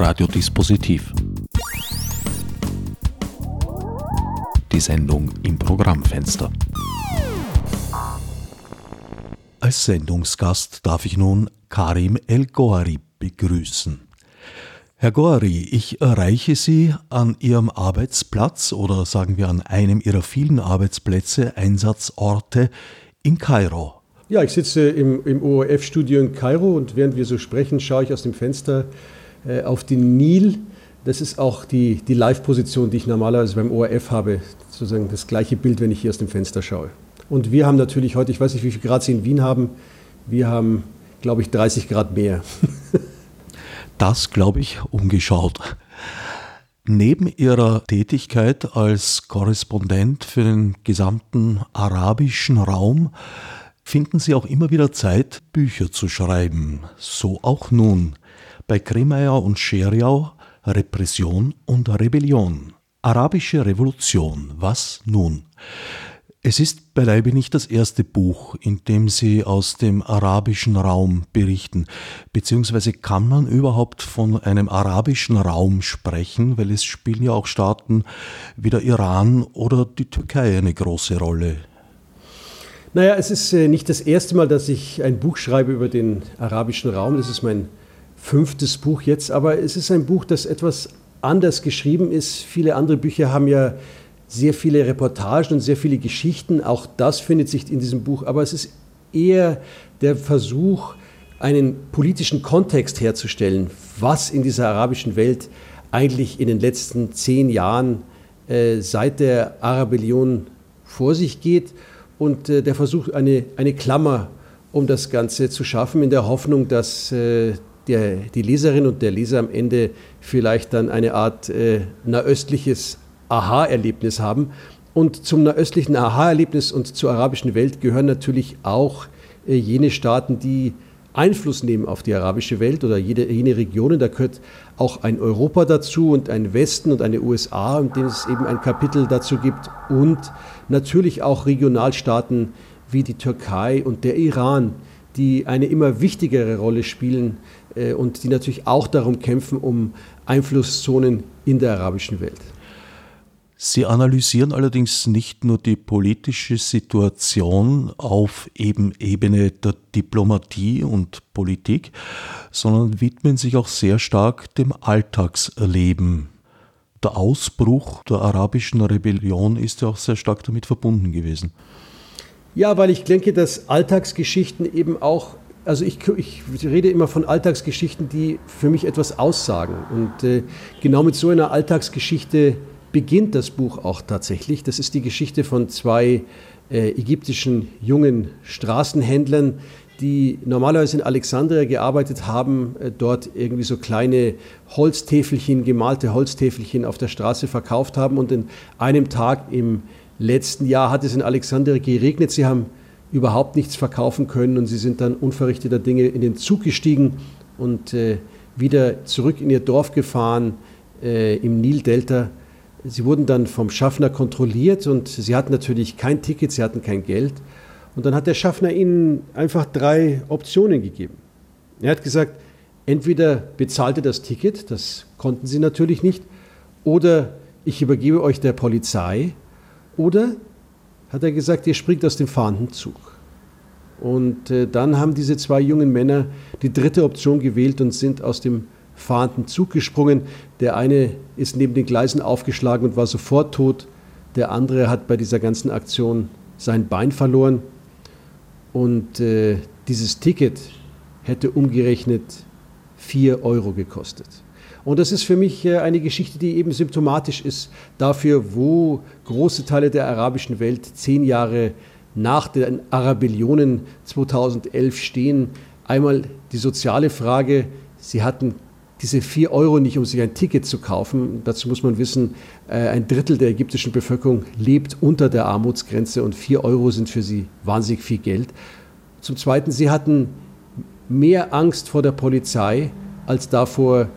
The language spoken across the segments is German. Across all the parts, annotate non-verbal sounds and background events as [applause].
Radiodispositiv. Die Sendung im Programmfenster. Als Sendungsgast darf ich nun Karim El Gohari begrüßen. Herr Gohari, ich erreiche Sie an Ihrem Arbeitsplatz oder sagen wir an einem Ihrer vielen Arbeitsplätze, Einsatzorte in Kairo. Ja, ich sitze im, im ORF-Studio in Kairo und während wir so sprechen, schaue ich aus dem Fenster auf den Nil. Das ist auch die, die Live-Position, die ich normalerweise beim ORF habe. Sozusagen das gleiche Bild, wenn ich hier aus dem Fenster schaue. Und wir haben natürlich heute, ich weiß nicht, wie viel Grad Sie in Wien haben, wir haben, glaube ich, 30 Grad mehr. [laughs] das glaube ich umgeschaut. Neben ihrer Tätigkeit als Korrespondent für den gesamten arabischen Raum finden Sie auch immer wieder Zeit, Bücher zu schreiben. So auch nun bei Kremeyer und Scheriau Repression und Rebellion. Arabische Revolution. Was nun? Es ist beileibe nicht das erste Buch, in dem Sie aus dem arabischen Raum berichten, beziehungsweise kann man überhaupt von einem arabischen Raum sprechen, weil es spielen ja auch Staaten wie der Iran oder die Türkei eine große Rolle. Naja, es ist äh, nicht das erste Mal, dass ich ein Buch schreibe über den arabischen Raum. Das ist mein fünftes Buch jetzt, aber es ist ein Buch, das etwas anders geschrieben ist. Viele andere Bücher haben ja sehr viele Reportagen und sehr viele Geschichten. Auch das findet sich in diesem Buch. Aber es ist eher der Versuch, einen politischen Kontext herzustellen, was in dieser arabischen Welt eigentlich in den letzten zehn Jahren äh, seit der Arabellion vor sich geht und äh, der Versuch, eine, eine Klammer um das Ganze zu schaffen, in der Hoffnung, dass äh, der, die Leserin und der Leser am Ende vielleicht dann eine Art äh, nahöstliches Aha-Erlebnis haben. Und zum nahöstlichen Aha-Erlebnis und zur arabischen Welt gehören natürlich auch äh, jene Staaten, die Einfluss nehmen auf die arabische Welt oder jede, jene Regionen. Da gehört auch ein Europa dazu und ein Westen und eine USA, in denen es eben ein Kapitel dazu gibt. Und natürlich auch Regionalstaaten wie die Türkei und der Iran, die eine immer wichtigere Rolle spielen und die natürlich auch darum kämpfen, um Einflusszonen in der arabischen Welt. Sie analysieren allerdings nicht nur die politische Situation auf eben Ebene der Diplomatie und Politik, sondern widmen sich auch sehr stark dem Alltagserleben. Der Ausbruch der arabischen Rebellion ist ja auch sehr stark damit verbunden gewesen. Ja, weil ich denke, dass Alltagsgeschichten eben auch, also ich, ich rede immer von Alltagsgeschichten, die für mich etwas aussagen. Und äh, genau mit so einer Alltagsgeschichte beginnt das Buch auch tatsächlich. Das ist die Geschichte von zwei äh, ägyptischen jungen Straßenhändlern, die normalerweise in Alexandria gearbeitet haben, äh, dort irgendwie so kleine Holztäfelchen, gemalte Holztäfelchen auf der Straße verkauft haben. Und in einem Tag im letzten Jahr hat es in Alexandria geregnet. Sie haben überhaupt nichts verkaufen können und sie sind dann unverrichteter Dinge in den Zug gestiegen und äh, wieder zurück in ihr Dorf gefahren äh, im Nildelta Sie wurden dann vom Schaffner kontrolliert und sie hatten natürlich kein Ticket, sie hatten kein Geld. Und dann hat der Schaffner ihnen einfach drei Optionen gegeben. Er hat gesagt, entweder bezahlt ihr das Ticket, das konnten sie natürlich nicht, oder ich übergebe euch der Polizei, oder hat er gesagt, ihr springt aus dem fahrenden Zug. Und äh, dann haben diese zwei jungen Männer die dritte Option gewählt und sind aus dem fahrenden Zug gesprungen. Der eine ist neben den Gleisen aufgeschlagen und war sofort tot. Der andere hat bei dieser ganzen Aktion sein Bein verloren. Und äh, dieses Ticket hätte umgerechnet 4 Euro gekostet. Und das ist für mich äh, eine Geschichte, die eben symptomatisch ist dafür, wo große Teile der arabischen Welt zehn Jahre nach den Arabellionen 2011 stehen. Einmal die soziale Frage, sie hatten diese vier Euro nicht, um sich ein Ticket zu kaufen. Dazu muss man wissen, äh, ein Drittel der ägyptischen Bevölkerung lebt unter der Armutsgrenze und vier Euro sind für sie wahnsinnig viel Geld. Zum Zweiten, sie hatten mehr Angst vor der Polizei, als davor,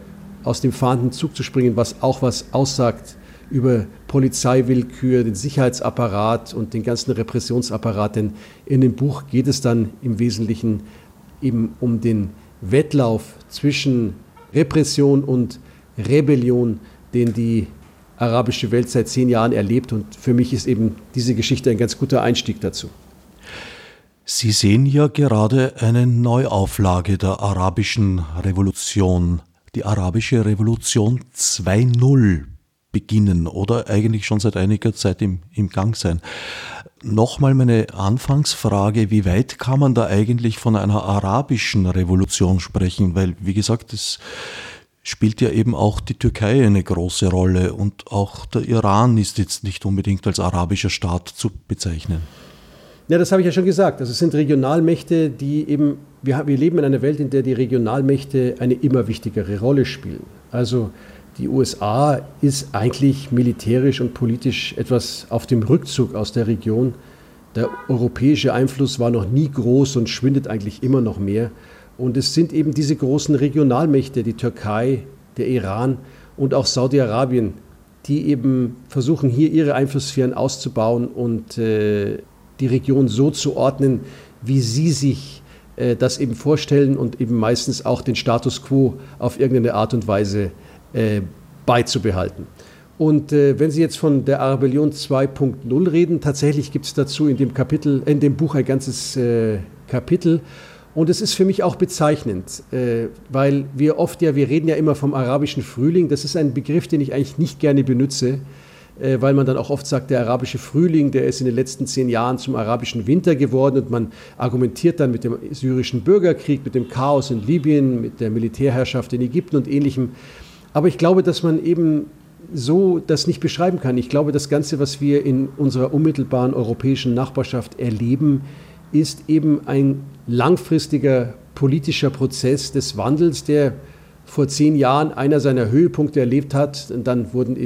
aus dem fahrenden Zug zu springen, was auch was aussagt über Polizeiwillkür, den Sicherheitsapparat und den ganzen Repressionsapparat. Denn in dem Buch geht es dann im Wesentlichen eben um den Wettlauf zwischen Repression und Rebellion, den die arabische Welt seit zehn Jahren erlebt. Und für mich ist eben diese Geschichte ein ganz guter Einstieg dazu. Sie sehen ja gerade eine Neuauflage der arabischen Revolution, die arabische Revolution 2.0 beginnen oder eigentlich schon seit einiger Zeit im, im Gang sein. Nochmal meine Anfangsfrage, wie weit kann man da eigentlich von einer arabischen Revolution sprechen? Weil, wie gesagt, es spielt ja eben auch die Türkei eine große Rolle und auch der Iran ist jetzt nicht unbedingt als arabischer Staat zu bezeichnen. Ja, das habe ich ja schon gesagt. Also es sind Regionalmächte, die eben, wir, wir leben in einer Welt, in der die Regionalmächte eine immer wichtigere Rolle spielen. Also die USA ist eigentlich militärisch und politisch etwas auf dem Rückzug aus der Region. Der europäische Einfluss war noch nie groß und schwindet eigentlich immer noch mehr. Und es sind eben diese großen Regionalmächte, die Türkei, der Iran und auch Saudi-Arabien, die eben versuchen, hier ihre Einflusssphären auszubauen und äh, die Region so zu ordnen, wie sie sich äh, das eben vorstellen und eben meistens auch den Status quo auf irgendeine Art und Weise äh, beizubehalten. Und äh, wenn Sie jetzt von der Arabellion 2.0 reden, tatsächlich gibt es dazu in dem Kapitel, in dem Buch ein ganzes äh, Kapitel. Und es ist für mich auch bezeichnend, äh, weil wir oft ja, wir reden ja immer vom arabischen Frühling. Das ist ein Begriff, den ich eigentlich nicht gerne benutze, weil man dann auch oft sagt, der arabische Frühling, der ist in den letzten zehn Jahren zum arabischen Winter geworden und man argumentiert dann mit dem syrischen Bürgerkrieg, mit dem Chaos in Libyen, mit der Militärherrschaft in Ägypten und ähnlichem. Aber ich glaube, dass man eben so das nicht beschreiben kann. Ich glaube, das Ganze, was wir in unserer unmittelbaren europäischen Nachbarschaft erleben, ist eben ein langfristiger politischer Prozess des Wandels, der vor zehn Jahren einer seiner Höhepunkte erlebt hat. Und dann wurden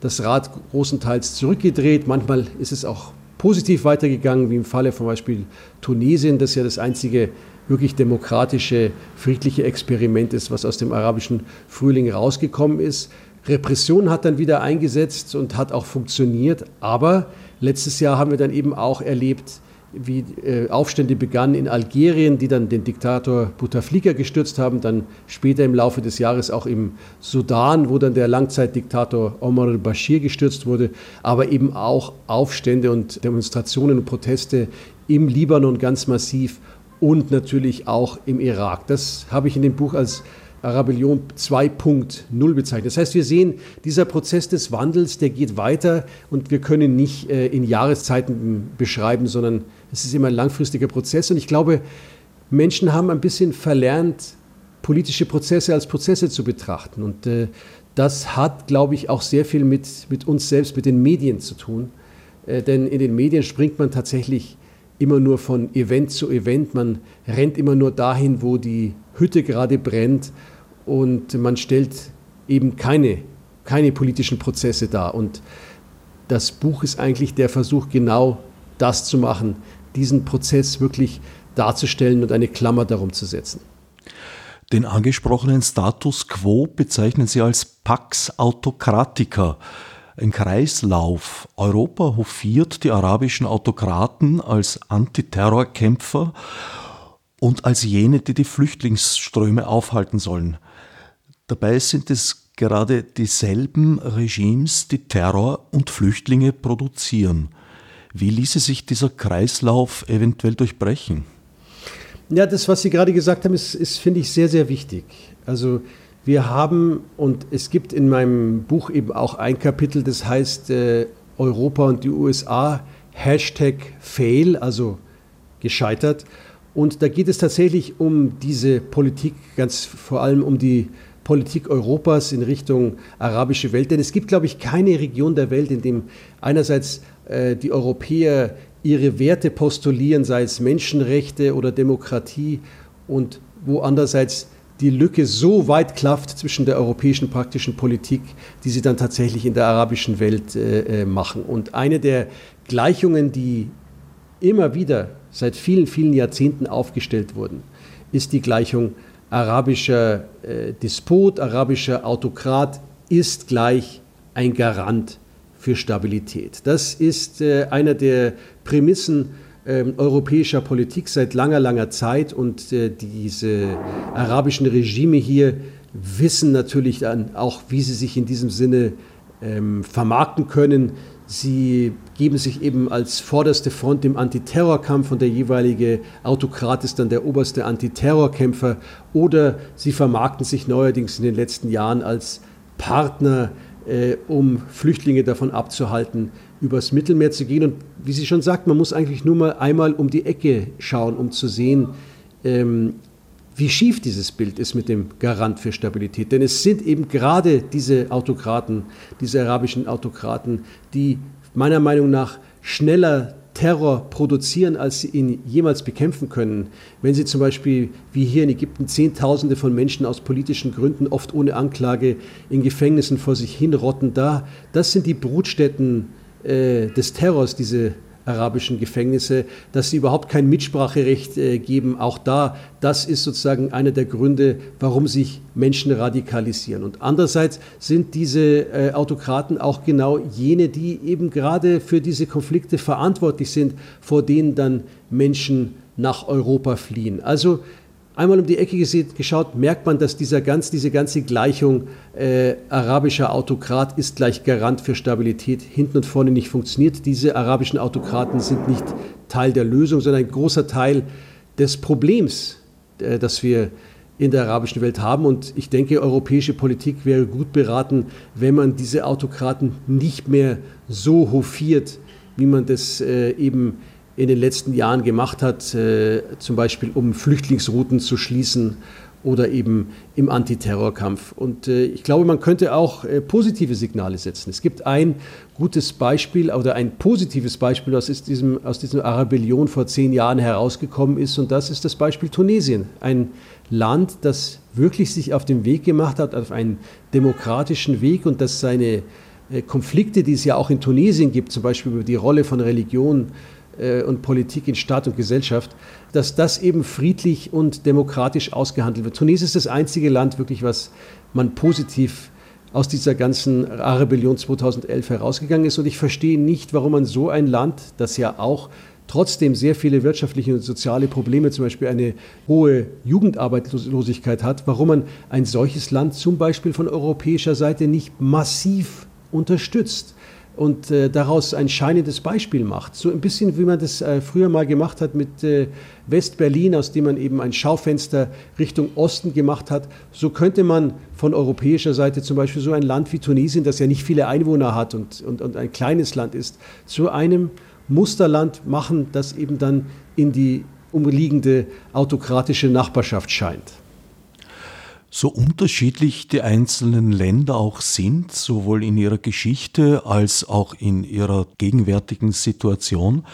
das Rad großenteils zurückgedreht. Manchmal ist es auch positiv weitergegangen, wie im Falle zum Beispiel Tunesien, das ja das einzige wirklich demokratische, friedliche Experiment ist, was aus dem arabischen Frühling rausgekommen ist. Repression hat dann wieder eingesetzt und hat auch funktioniert. Aber letztes Jahr haben wir dann eben auch erlebt, wie äh, Aufstände begannen in Algerien, die dann den Diktator Bouteflika gestürzt haben, dann später im Laufe des Jahres auch im Sudan, wo dann der Langzeitdiktator Omar al-Bashir gestürzt wurde, aber eben auch Aufstände und Demonstrationen und Proteste im Libanon ganz massiv und natürlich auch im Irak. Das habe ich in dem Buch als Arabellion 2.0 bezeichnet. Das heißt, wir sehen, dieser Prozess des Wandels, der geht weiter und wir können nicht äh, in Jahreszeiten beschreiben, sondern es ist immer ein langfristiger Prozess. Und ich glaube, Menschen haben ein bisschen verlernt, politische Prozesse als Prozesse zu betrachten. Und äh, das hat, glaube ich, auch sehr viel mit, mit uns selbst, mit den Medien zu tun. Äh, denn in den Medien springt man tatsächlich immer nur von Event zu Event. Man rennt immer nur dahin, wo die Hütte gerade brennt. Und man stellt eben keine, keine politischen Prozesse dar. Und das Buch ist eigentlich der Versuch, genau das zu machen, diesen Prozess wirklich darzustellen und eine Klammer darum zu setzen. Den angesprochenen Status quo bezeichnen Sie als Pax Autocratica, ein Kreislauf. Europa hofiert die arabischen Autokraten als Antiterrorkämpfer und als jene, die die Flüchtlingsströme aufhalten sollen. Dabei sind es gerade dieselben Regimes, die Terror und Flüchtlinge produzieren. Wie ließe sich dieser Kreislauf eventuell durchbrechen? Ja, das, was Sie gerade gesagt haben, ist, ist finde ich, sehr, sehr wichtig. Also wir haben, und es gibt in meinem Buch eben auch ein Kapitel, das heißt äh, Europa und die USA, Hashtag Fail, also gescheitert. Und da geht es tatsächlich um diese Politik, ganz vor allem um die Politik Europas in Richtung arabische Welt. Denn es gibt, glaube ich, keine Region der Welt, in dem einerseits die Europäer ihre Werte postulieren, sei es Menschenrechte oder Demokratie, und wo andererseits die Lücke so weit klafft zwischen der europäischen praktischen Politik, die sie dann tatsächlich in der arabischen Welt äh, äh machen. Und eine der Gleichungen, die immer wieder seit vielen, vielen Jahrzehnten aufgestellt wurden, ist die Gleichung arabischer äh, Despot, arabischer Autokrat ist gleich ein Garant für Stabilität. Das ist äh, einer der Prämissen äh, europäischer Politik seit langer, langer Zeit und äh, diese arabischen Regime hier wissen natürlich dann auch, wie sie sich in diesem Sinne ähm, vermarkten können. Sie geben sich eben als vorderste Front im Antiterrorkampf und der jeweilige Autokrat ist dann der oberste Antiterrorkämpfer oder sie vermarkten sich neuerdings in den letzten Jahren als Partner, äh, um Flüchtlinge davon abzuhalten, übers Mittelmeer zu gehen. Und wie sie schon sagt, man muss eigentlich nur mal einmal um die Ecke schauen, um zu sehen, ähm, wie schief dieses Bild ist mit dem Garant für Stabilität. Denn es sind eben gerade diese Autokraten, diese arabischen Autokraten, die meiner Meinung nach schneller Terror produzieren, als sie ihn jemals bekämpfen können. Wenn sie zum Beispiel, wie hier in Ägypten, Zehntausende von Menschen aus politischen Gründen, oft ohne Anklage, in Gefängnissen vor sich hinrotten, da, das sind die Brutstätten äh, des Terrors, diese arabischen Gefängnisse, dass sie überhaupt kein Mitspracherecht äh, geben. Auch da, das ist sozusagen einer der Gründe, warum sich Menschen radikalisieren. Und andererseits sind diese äh, Autokraten auch genau jene, die eben gerade für diese Konflikte verantwortlich sind, vor denen dann Menschen nach Europa fliehen. Also einmal um die Ecke geschaut, merkt man, dass dieser ganz, diese ganze Gleichung äh, arabischer Autokrat ist gleich Garant für Stabilität hinten und vorne nicht funktioniert. Diese arabischen Autokraten sind nicht Teil der Lösung, sondern ein großer Teil des Problems, äh, das wir in der arabischen Welt haben. Und ich denke, europäische Politik wäre gut beraten, wenn man diese Autokraten nicht mehr so hofiert, wie man das äh, eben in den letzten Jahren gemacht hat, äh, zum Beispiel um Flüchtlingsrouten zu schließen oder eben im Antiterrorkampf. Und äh, ich glaube, man könnte auch äh, positive Signale setzen. Es gibt ein gutes Beispiel oder ein positives Beispiel, was aus diesem, aus diesem Arabellion vor zehn Jahren herausgekommen ist. Und das ist das Beispiel Tunesien. Ein Land, das wirklich sich auf den Weg gemacht hat, auf einen demokratischen Weg und das seine Konflikte, die es ja auch in Tunesien gibt, zum Beispiel über die Rolle von Religion, und Politik in Staat und Gesellschaft, dass das eben friedlich und demokratisch ausgehandelt wird. Tunesien ist das einzige Land wirklich, was man positiv aus dieser ganzen Rebellion 2011 herausgegangen ist. Und ich verstehe nicht, warum man so ein Land, das ja auch trotzdem sehr viele wirtschaftliche und soziale Probleme, zum Beispiel eine hohe Jugendarbeitslosigkeit hat, warum man ein solches Land zum Beispiel von europäischer Seite nicht massiv unterstützt und äh, daraus ein scheinendes Beispiel macht. So ein bisschen wie man das äh, früher mal gemacht hat mit äh, West-Berlin, aus dem man eben ein Schaufenster Richtung Osten gemacht hat. So könnte man von europäischer Seite zum Beispiel so ein Land wie Tunesien, das ja nicht viele Einwohner hat und, und, und ein kleines Land ist, zu einem Musterland machen, das eben dann in die umliegende autokratische Nachbarschaft scheint. So unterschiedlich die einzelnen Länder auch sind, sowohl in ihrer Geschichte als auch in ihrer gegenwärtigen Situation,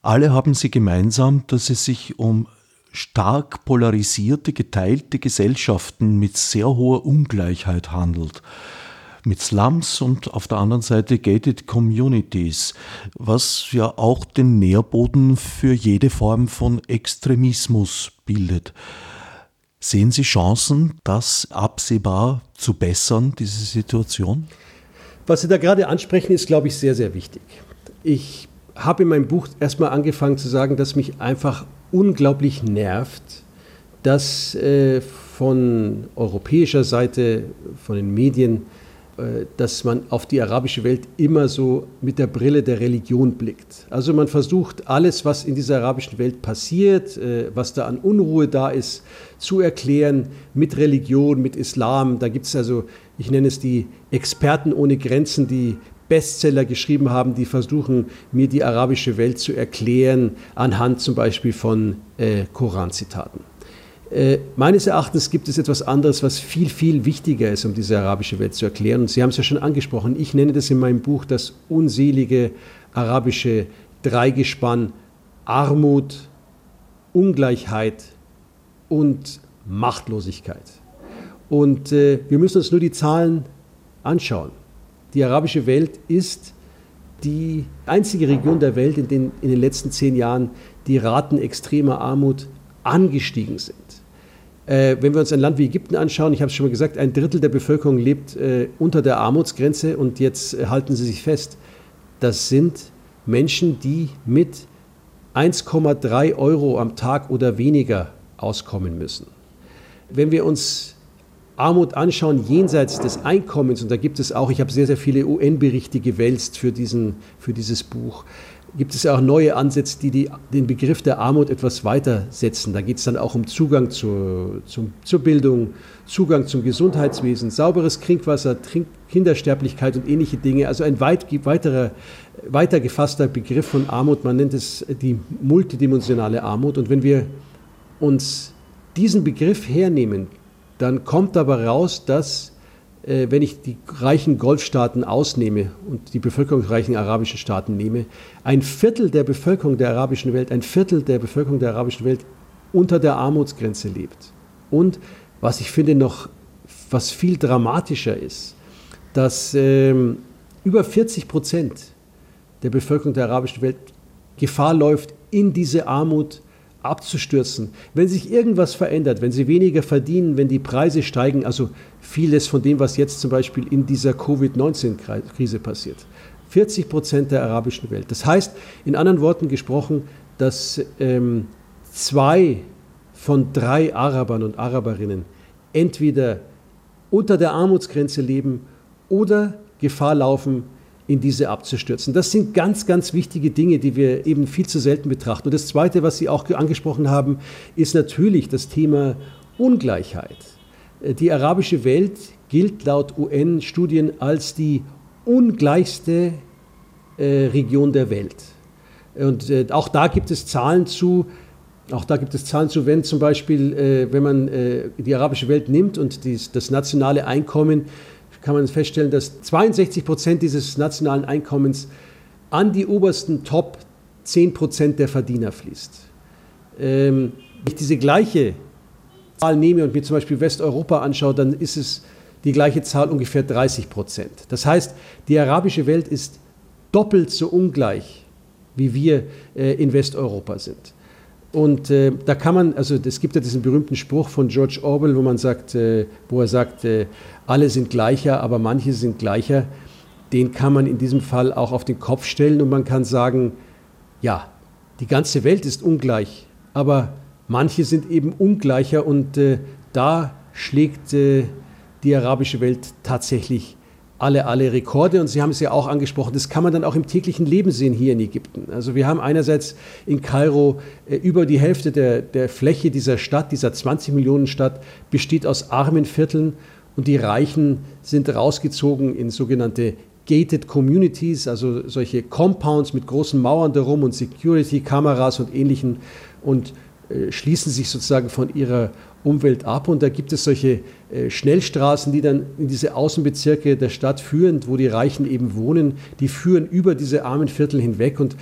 alle haben sie gemeinsam, dass es sich um stark polarisierte, geteilte Gesellschaften mit sehr hoher Ungleichheit handelt. Mit Slums und auf der anderen Seite Gated Communities, was ja auch den Nährboden für jede Form von Extremismus bildet. Sehen Sie Chancen, das absehbar zu bessern, diese Situation? Was Sie da gerade ansprechen, ist, glaube ich, sehr, sehr wichtig. Ich habe in meinem Buch erstmal angefangen zu sagen, dass mich einfach unglaublich nervt, dass äh, von europäischer Seite, von den Medien, dass man auf die arabische Welt immer so mit der Brille der Religion blickt. Also man versucht alles, was in dieser arabischen Welt passiert, äh, was da an Unruhe da ist, zu erklären mit Religion, mit Islam. Da gibt es also, ich nenne es die Experten ohne Grenzen, die Bestseller geschrieben haben, die versuchen, mir die arabische Welt zu erklären, anhand zum Beispiel von äh, Koranzitaten. Äh, meines Erachtens gibt es etwas anderes, was viel, viel wichtiger ist, um diese arabische Welt zu erklären. Und Sie haben es ja schon angesprochen. Ich nenne das in meinem Buch das unselige arabische Dreigespann Armut, Ungleichheit und Machtlosigkeit. Und äh, wir müssen uns nur die Zahlen anschauen. Die arabische Welt ist die einzige Region der Welt, in der in den letzten zehn Jahren die Raten extremer Armut angestiegen sind. Äh, wenn wir uns ein Land wie Ägypten anschauen, ich habe es schon mal gesagt, ein Drittel der Bevölkerung lebt äh, unter der Armutsgrenze und jetzt äh, halten Sie sich fest, das sind Menschen, die mit 1,3 Euro am Tag oder weniger auskommen müssen. Wenn wir uns Armut anschauen jenseits des Einkommens, und da gibt es auch, ich habe sehr, sehr viele UN-Berichte gewälzt für, diesen, für dieses Buch, gibt es auch neue Ansätze, die, die den Begriff der Armut etwas weiter setzen. Da geht es dann auch um Zugang zur, zum, zur Bildung, Zugang zum Gesundheitswesen, sauberes Trinkwasser, Trink Kindersterblichkeit und ähnliche Dinge. Also ein weit, weiterer, weiter gefasster Begriff von Armut. Man nennt es die multidimensionale Armut. Und wenn wir uns diesen Begriff hernehmen, dann kommt dabei raus, dass wenn ich die reichen Golfstaaten ausnehme und die bevölkerungsreichen arabischen Staaten nehme, ein Viertel der Bevölkerung der arabischen Welt, ein Viertel der Bevölkerung der arabischen Welt unter der Armutsgrenze lebt. Und was ich finde noch, was viel dramatischer ist, dass ähm, über 40 Prozent der Bevölkerung der arabischen Welt Gefahr läuft, in diese Armut abzustürzen. Wenn sich irgendwas verändert, wenn sie weniger verdienen, wenn die Preise steigen, also vieles von dem, was jetzt zum Beispiel in dieser Covid-19-Krise passiert. 40 Prozent der arabischen Welt. Das heißt, in anderen Worten gesprochen, dass ähm, zwei von drei Arabern und Araberinnen entweder unter der Armutsgrenze leben oder Gefahr laufen, in diese abzustürzen. Das sind ganz, ganz wichtige Dinge, die wir eben viel zu selten betrachten. Und das Zweite, was Sie auch angesprochen haben, ist natürlich das Thema Ungleichheit. Äh, die arabische Welt gilt laut UN-Studien als die ungleichste äh, Region der Welt. Und äh, auch da gibt es Zahlen zu, auch da gibt es Zahlen zu, wenn zum Beispiel, wenn man die arabische Welt nimmt und das nationale Einkommen kann man feststellen, dass 62 Prozent dieses nationalen Einkommens an die obersten Top 10 Prozent der Verdiener fließt. Ähm, wenn ich diese gleiche Zahl nehme und mir zum Beispiel Westeuropa anschaue, dann ist es die gleiche Zahl ungefähr 30 Prozent. Das heißt, die arabische Welt ist doppelt so ungleich, wie wir äh, in Westeuropa sind. Und äh, da kann man, also es gibt ja diesen berühmten Spruch von George Orwell, wo man sagt, äh, wo er sagt, äh, alle sind gleicher, aber manche sind gleicher. Den kann man in diesem Fall auch auf den Kopf stellen und man kann sagen, ja, die ganze Welt ist ungleich, aber manche sind eben ungleicher und äh, da schlägt äh, die arabische Welt tatsächlich alle, alle Rekorde. Und Sie haben es ja auch angesprochen, das kann man dann auch im täglichen Leben sehen hier in Ägypten. Also wir haben einerseits in Kairo äh, über die Hälfte der, der Fläche dieser Stadt, dieser 20 Millionen Stadt, besteht aus armen Vierteln und die Reichen sind rausgezogen in sogenannte gated communities, also solche Compounds mit großen Mauern darum und Security-Kameras und ähnlichen und äh, schließen sich sozusagen von ihrer Umwelt ab. Und da gibt es solche äh, Schnellstraßen, die dann in diese Außenbezirke der Stadt führen, wo die Reichen eben wohnen. Die führen über diese armen Viertel hinweg und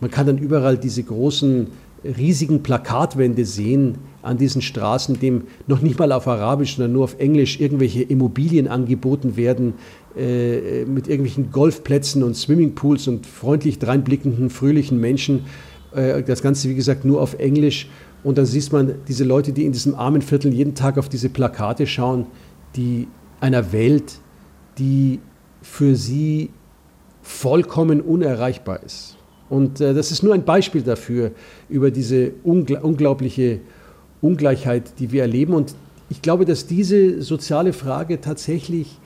man kann dann überall diese großen, riesigen Plakatwände sehen an diesen Straßen, dem noch nicht mal auf Arabisch, sondern nur auf Englisch irgendwelche Immobilien angeboten werden, äh, mit irgendwelchen Golfplätzen und Swimmingpools und freundlich dreinblickenden, fröhlichen Menschen. Äh, das Ganze, wie gesagt, nur auf Englisch. Und dann sieht man diese Leute, die in diesem armen Viertel jeden Tag auf diese Plakate schauen, die einer Welt, die für sie vollkommen unerreichbar ist. Und äh, das ist nur ein Beispiel dafür, über diese ungl unglaubliche Ungleichheit, die wir erleben. Und ich glaube, dass diese soziale Frage tatsächlich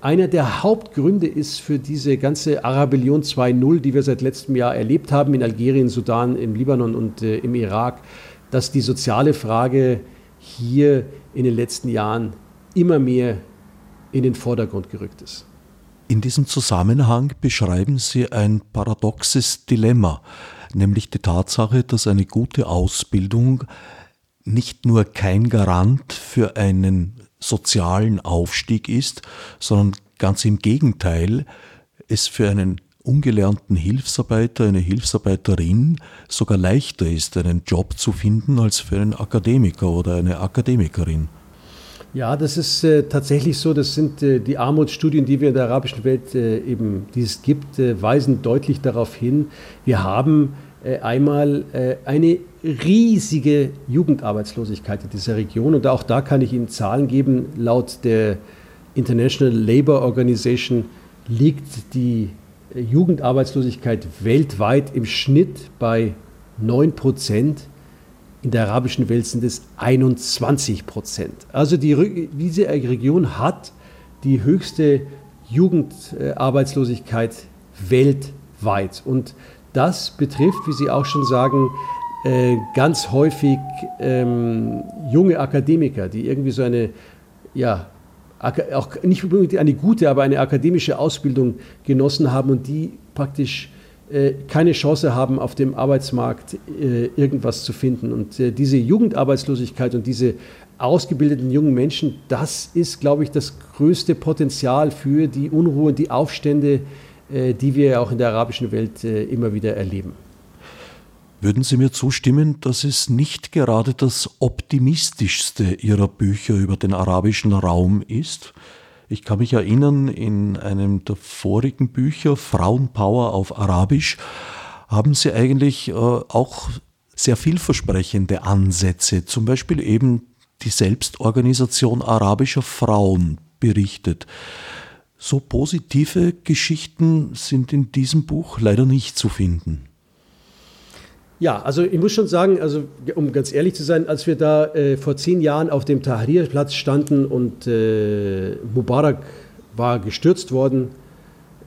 einer der Hauptgründe ist für diese ganze Arabellion 2.0, die wir seit letztem Jahr erlebt haben in Algerien, Sudan, im Libanon und äh, im Irak dass die soziale Frage hier in den letzten Jahren immer mehr in den Vordergrund gerückt ist. In diesem Zusammenhang beschreiben Sie ein paradoxes Dilemma, nämlich die Tatsache, dass eine gute Ausbildung nicht nur kein Garant für einen sozialen Aufstieg ist, sondern ganz im Gegenteil, es für einen ungelernten Hilfsarbeiter, eine Hilfsarbeiterin sogar leichter ist, einen Job zu finden als für einen Akademiker oder eine Akademikerin. Ja, das ist äh, tatsächlich so. Das sind äh, die Armutsstudien, die wir in der arabischen Welt äh, eben, die es gibt, äh, weisen deutlich darauf hin. Wir haben äh, einmal äh, eine riesige Jugendarbeitslosigkeit in dieser Region und auch da kann ich Ihnen Zahlen geben. Laut der International Labour Organization liegt die Jugendarbeitslosigkeit weltweit im Schnitt bei 9 Prozent. In der arabischen Welt sind es 21 Prozent. Also die, diese Region hat die höchste Jugendarbeitslosigkeit weltweit. Und das betrifft, wie Sie auch schon sagen, äh, ganz häufig ähm, junge Akademiker, die irgendwie so eine, ja, auch nicht unbedingt eine gute, aber eine akademische Ausbildung genossen haben und die praktisch äh, keine Chance haben, auf dem Arbeitsmarkt äh, irgendwas zu finden. Und äh, diese Jugendarbeitslosigkeit und diese ausgebildeten jungen Menschen, das ist, glaube ich, das größte Potenzial für die Unruhe und die Aufstände, die wir auch in der arabischen Welt immer wieder erleben. Würden Sie mir zustimmen, dass es nicht gerade das optimistischste Ihrer Bücher über den arabischen Raum ist? Ich kann mich erinnern, in einem der vorigen Bücher, Frauenpower auf Arabisch, haben Sie eigentlich äh, auch sehr vielversprechende Ansätze, zum Beispiel eben die Selbstorganisation arabischer Frauen berichtet. So positive Geschichten sind in diesem Buch leider nicht zu finden. Ja, also ich muss schon sagen, also um ganz ehrlich zu sein, als wir da äh, vor zehn Jahren auf dem Tahrir-Platz standen und äh, Mubarak war gestürzt worden,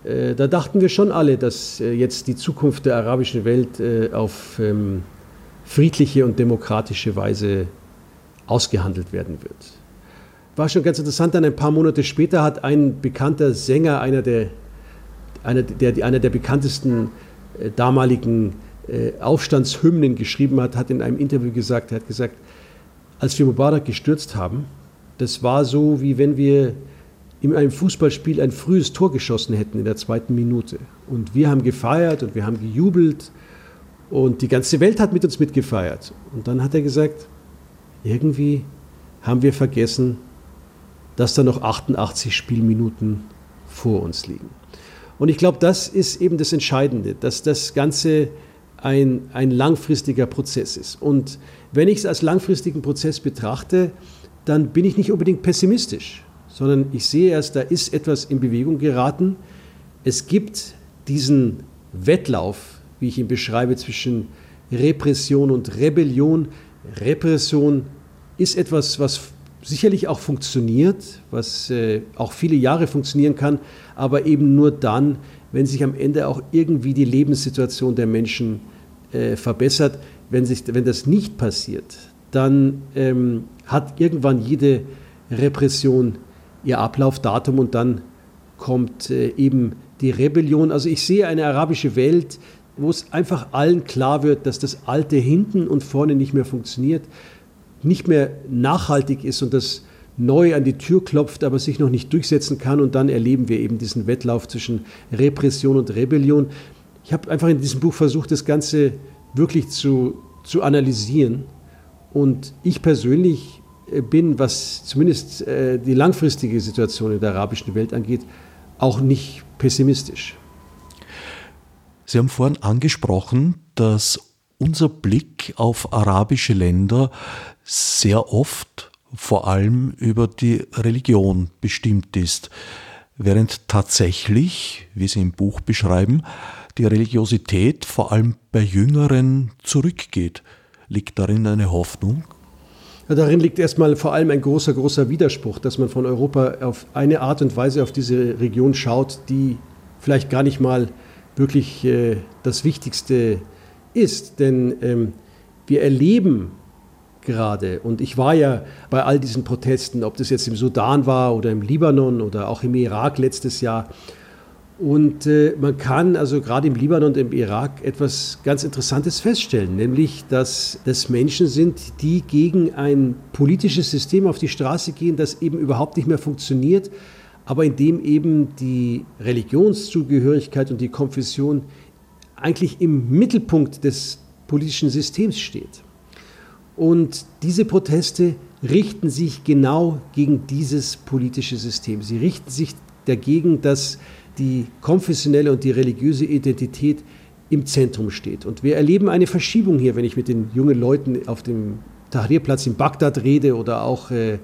äh, da dachten wir schon alle, dass äh, jetzt die Zukunft der arabischen Welt äh, auf ähm, friedliche und demokratische Weise ausgehandelt werden wird. War schon ganz interessant, dann ein paar Monate später hat ein bekannter Sänger, einer der, einer der, einer der bekanntesten äh, damaligen Aufstandshymnen geschrieben hat, hat in einem Interview gesagt, er hat gesagt, als wir Mubarak gestürzt haben, das war so, wie wenn wir in einem Fußballspiel ein frühes Tor geschossen hätten in der zweiten Minute. Und wir haben gefeiert und wir haben gejubelt und die ganze Welt hat mit uns mitgefeiert. Und dann hat er gesagt, irgendwie haben wir vergessen, dass da noch 88 Spielminuten vor uns liegen. Und ich glaube, das ist eben das Entscheidende, dass das Ganze ein, ein langfristiger Prozess ist. Und wenn ich es als langfristigen Prozess betrachte, dann bin ich nicht unbedingt pessimistisch, sondern ich sehe erst, da ist etwas in Bewegung geraten. Es gibt diesen Wettlauf, wie ich ihn beschreibe, zwischen Repression und Rebellion. Repression ist etwas, was sicherlich auch funktioniert, was äh, auch viele Jahre funktionieren kann, aber eben nur dann, wenn sich am Ende auch irgendwie die Lebenssituation der Menschen äh, verbessert. Wenn, sich, wenn das nicht passiert, dann ähm, hat irgendwann jede Repression ihr Ablaufdatum und dann kommt äh, eben die Rebellion. Also ich sehe eine arabische Welt, wo es einfach allen klar wird, dass das Alte hinten und vorne nicht mehr funktioniert, nicht mehr nachhaltig ist und das neu an die Tür klopft, aber sich noch nicht durchsetzen kann. Und dann erleben wir eben diesen Wettlauf zwischen Repression und Rebellion. Ich habe einfach in diesem Buch versucht, das Ganze wirklich zu, zu analysieren. Und ich persönlich äh, bin, was zumindest äh, die langfristige Situation in der arabischen Welt angeht, auch nicht pessimistisch. Sie haben vorhin angesprochen, dass unser Blick auf arabische Länder sehr oft vor allem über die Religion bestimmt ist, während tatsächlich, wie Sie im Buch beschreiben, die Religiosität vor allem bei Jüngeren zurückgeht. Liegt darin eine Hoffnung? Ja, darin liegt erstmal vor allem ein großer, großer Widerspruch, dass man von Europa auf eine Art und Weise auf diese Region schaut, die vielleicht gar nicht mal wirklich äh, das Wichtigste ist. Denn ähm, wir erleben gerade. Und ich war ja bei all diesen Protesten, ob das jetzt im Sudan war oder im Libanon oder auch im Irak letztes Jahr. Und äh, man kann also gerade im Libanon und im Irak etwas ganz Interessantes feststellen, nämlich dass das Menschen sind, die gegen ein politisches System auf die Straße gehen, das eben überhaupt nicht mehr funktioniert, aber in dem eben die Religionszugehörigkeit und die Konfession eigentlich im Mittelpunkt des politischen Systems steht. Und diese Proteste richten sich genau gegen dieses politische System. Sie richten sich dagegen, dass die konfessionelle und die religiöse Identität im Zentrum steht. Und wir erleben eine Verschiebung hier, wenn ich mit den jungen Leuten auf dem Tahrirplatz in Bagdad rede oder auch äh,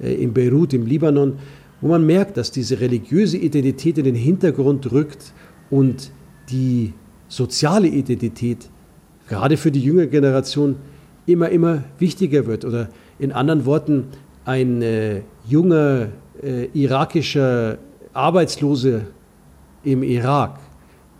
äh, in Beirut im Libanon, wo man merkt, dass diese religiöse Identität in den Hintergrund rückt und die soziale Identität gerade für die jüngere Generation immer, immer wichtiger wird. Oder in anderen Worten, ein äh, junger äh, irakischer Arbeitslose im Irak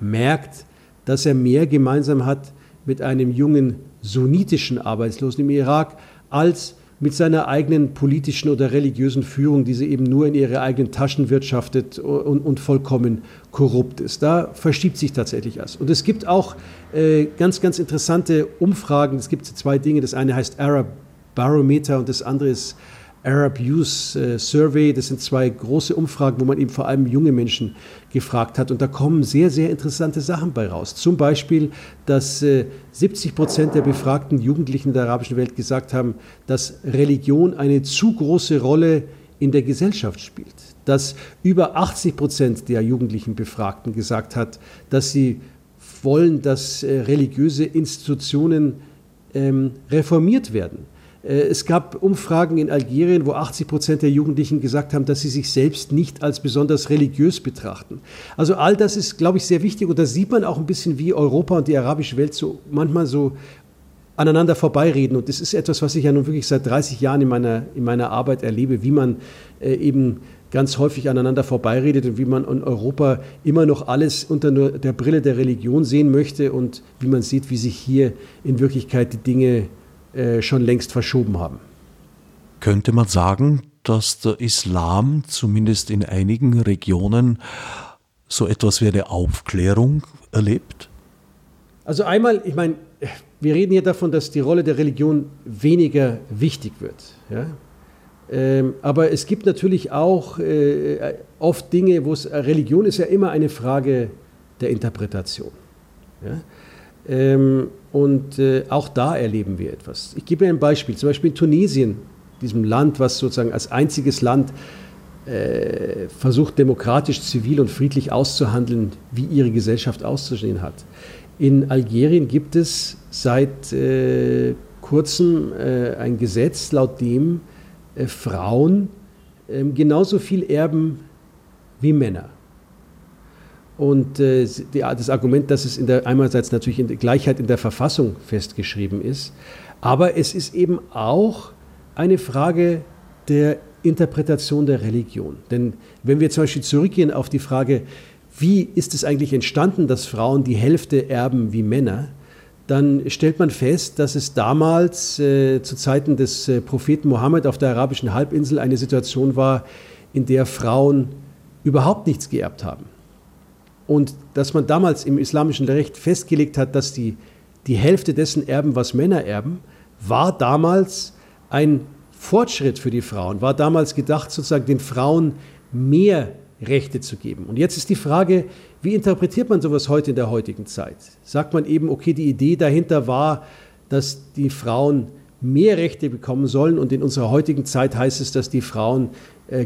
merkt, dass er mehr gemeinsam hat mit einem jungen sunnitischen Arbeitslosen im Irak als mit seiner eigenen politischen oder religiösen Führung, die sie eben nur in ihre eigenen Taschen wirtschaftet und, und vollkommen korrupt ist. Da verschiebt sich tatsächlich was. Und es gibt auch äh, ganz, ganz interessante Umfragen. Es gibt zwei Dinge. Das eine heißt Arab Barometer und das andere ist Arab Youth äh, Survey. Das sind zwei große Umfragen, wo man eben vor allem junge Menschen gefragt hat. Und da kommen sehr, sehr interessante Sachen bei raus. Zum Beispiel, dass 70 äh, Prozent der befragten Jugendlichen der arabischen Welt gesagt haben, dass Religion eine zu große Rolle in der Gesellschaft spielt. Dass über 80 Prozent der jugendlichen Befragten gesagt hat, dass sie wollen, dass äh, religiöse Institutionen ähm, reformiert werden es gab Umfragen in Algerien, wo 80 Prozent der Jugendlichen gesagt haben, dass sie sich selbst nicht als besonders religiös betrachten. Also all das ist, glaube ich, sehr wichtig und da sieht man auch ein bisschen, wie Europa und die arabische Welt so manchmal so aneinander vorbeireden. Und das ist etwas, was ich ja nun wirklich seit 30 Jahren in meiner, in meiner Arbeit erlebe, wie man äh, eben ganz häufig aneinander vorbeiredet und wie man in Europa immer noch alles unter der Brille der Religion sehen möchte und wie man sieht, wie sich hier in Wirklichkeit die Dinge äh, schon längst verschoben haben. Könnte man sagen, dass der Islam zumindest in einigen Regionen so etwas wie eine Aufklärung erlebt? Also einmal, ich meine, wir reden hier davon, dass die Rolle der Religion weniger wichtig wird. Ja? Ähm, aber es gibt natürlich auch äh, oft Dinge, wo es Religion ist ja immer eine Frage der Interpretation. Ja? Ähm, und äh, auch da erleben wir etwas. Ich gebe Ihnen ein Beispiel. Zum Beispiel in Tunesien, diesem Land, was sozusagen als einziges Land äh, versucht, demokratisch, zivil und friedlich auszuhandeln, wie ihre Gesellschaft auszusehen hat. In Algerien gibt es seit äh, kurzem äh, ein Gesetz, laut dem äh, Frauen ähm, genauso viel erben wie Männer. Und äh, das Argument, dass es in der, einerseits natürlich in der Gleichheit in der Verfassung festgeschrieben ist, aber es ist eben auch eine Frage der Interpretation der Religion. Denn wenn wir zum Beispiel zurückgehen auf die Frage, wie ist es eigentlich entstanden, dass Frauen die Hälfte erben wie Männer, dann stellt man fest, dass es damals äh, zu Zeiten des äh, Propheten Mohammed auf der arabischen Halbinsel eine Situation war, in der Frauen überhaupt nichts geerbt haben. Und dass man damals im islamischen Recht festgelegt hat, dass die, die Hälfte dessen erben, was Männer erben, war damals ein Fortschritt für die Frauen, war damals gedacht, sozusagen den Frauen mehr Rechte zu geben. Und jetzt ist die Frage, wie interpretiert man sowas heute in der heutigen Zeit? Sagt man eben, okay, die Idee dahinter war, dass die Frauen mehr Rechte bekommen sollen und in unserer heutigen Zeit heißt es, dass die Frauen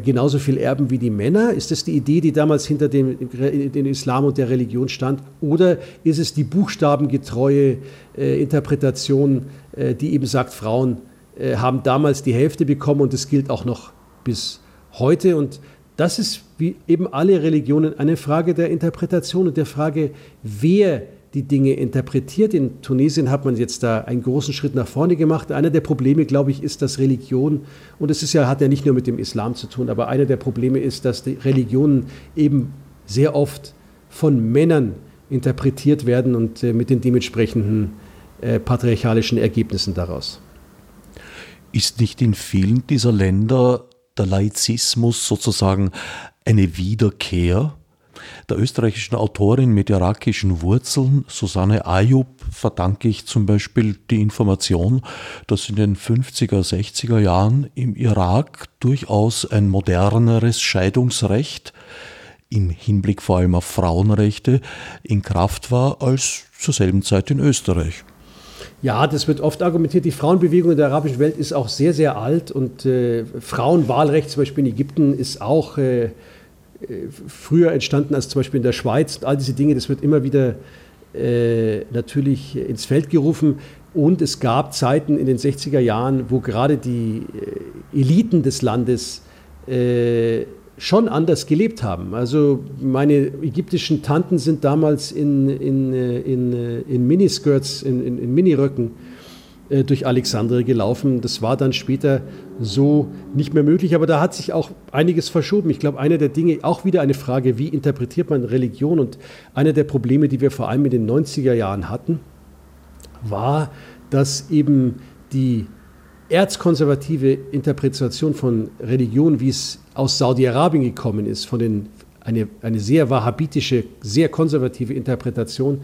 genauso viel erben wie die Männer? Ist das die Idee, die damals hinter dem, dem Islam und der Religion stand? Oder ist es die buchstabengetreue äh, Interpretation, äh, die eben sagt, Frauen äh, haben damals die Hälfte bekommen und das gilt auch noch bis heute? Und das ist wie eben alle Religionen eine Frage der Interpretation und der Frage, wer die Dinge interpretiert. In Tunesien hat man jetzt da einen großen Schritt nach vorne gemacht. Einer der Probleme, glaube ich, ist, dass Religion, und es ist ja, hat ja nicht nur mit dem Islam zu tun, aber einer der Probleme ist, dass die Religionen eben sehr oft von Männern interpretiert werden und äh, mit den dementsprechenden äh, patriarchalischen Ergebnissen daraus. Ist nicht in vielen dieser Länder der Laizismus sozusagen eine Wiederkehr der österreichischen Autorin mit irakischen Wurzeln, Susanne Ayub, verdanke ich zum Beispiel die Information, dass in den 50er, 60er Jahren im Irak durchaus ein moderneres Scheidungsrecht im Hinblick vor allem auf Frauenrechte in Kraft war als zur selben Zeit in Österreich. Ja, das wird oft argumentiert. Die Frauenbewegung in der arabischen Welt ist auch sehr, sehr alt und äh, Frauenwahlrecht zum Beispiel in Ägypten ist auch äh, früher entstanden als zum Beispiel in der Schweiz. All diese Dinge, das wird immer wieder äh, natürlich ins Feld gerufen. Und es gab Zeiten in den 60er Jahren, wo gerade die äh, Eliten des Landes äh, schon anders gelebt haben. Also meine ägyptischen Tanten sind damals in, in, äh, in, äh, in Miniskirts, in, in, in Miniröcken äh, durch Alexandria gelaufen. Das war dann später so nicht mehr möglich, aber da hat sich auch einiges verschoben. Ich glaube, eine der Dinge, auch wieder eine Frage, wie interpretiert man Religion und einer der Probleme, die wir vor allem in den 90er Jahren hatten, war, dass eben die erzkonservative Interpretation von Religion, wie es aus Saudi-Arabien gekommen ist, von den, eine, eine sehr wahhabitische, sehr konservative Interpretation,